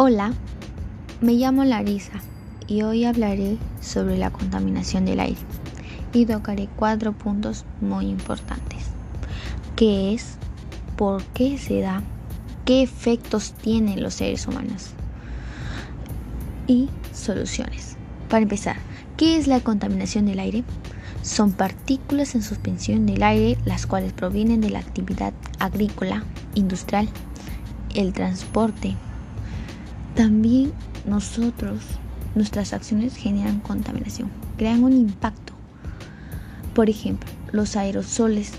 Hola, me llamo Larisa y hoy hablaré sobre la contaminación del aire y tocaré cuatro puntos muy importantes. ¿Qué es? ¿Por qué se da? ¿Qué efectos tienen los seres humanos? Y soluciones. Para empezar, ¿qué es la contaminación del aire? Son partículas en suspensión del aire las cuales provienen de la actividad agrícola, industrial, el transporte, también nosotros, nuestras acciones generan contaminación, crean un impacto. Por ejemplo, los aerosoles,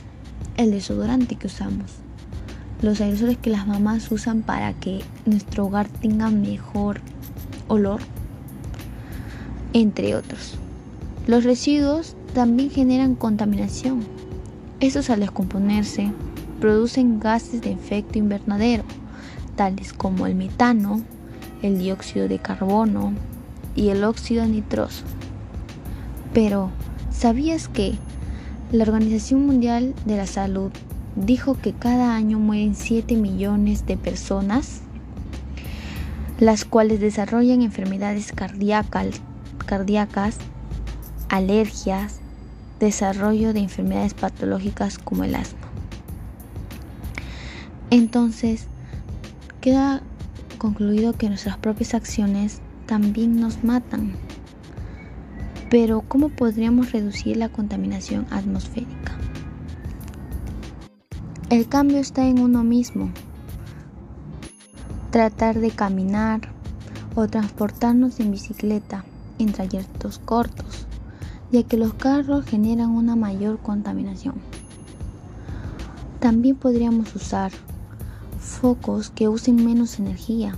el desodorante que usamos, los aerosoles que las mamás usan para que nuestro hogar tenga mejor olor, entre otros. Los residuos también generan contaminación. Estos al descomponerse producen gases de efecto invernadero, tales como el metano, el dióxido de carbono y el óxido nitroso. Pero, ¿sabías que la Organización Mundial de la Salud dijo que cada año mueren 7 millones de personas, las cuales desarrollan enfermedades cardíacas, cardíacas alergias, desarrollo de enfermedades patológicas como el asma? Entonces, queda concluido que nuestras propias acciones también nos matan. Pero ¿cómo podríamos reducir la contaminación atmosférica? El cambio está en uno mismo. Tratar de caminar o transportarnos en bicicleta en trayectos cortos, ya que los carros generan una mayor contaminación. También podríamos usar focos que usen menos energía.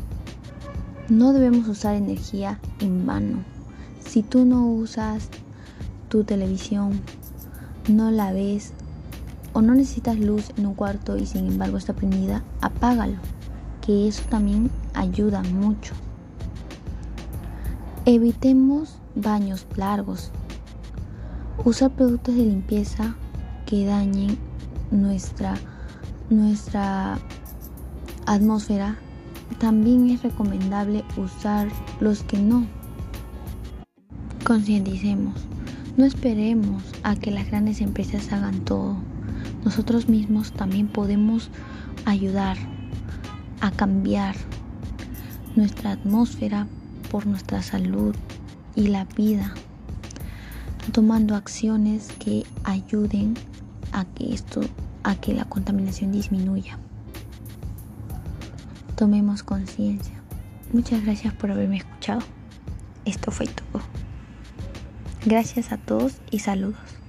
No debemos usar energía en vano. Si tú no usas tu televisión, no la ves o no necesitas luz en un cuarto y sin embargo está prendida, apágalo, que eso también ayuda mucho. Evitemos baños largos. Usar productos de limpieza que dañen nuestra nuestra atmósfera, también es recomendable usar los que no. Concienticemos, no esperemos a que las grandes empresas hagan todo. Nosotros mismos también podemos ayudar a cambiar nuestra atmósfera por nuestra salud y la vida, tomando acciones que ayuden a que esto, a que la contaminación disminuya tomemos conciencia. Muchas gracias por haberme escuchado. Esto fue todo. Gracias a todos y saludos.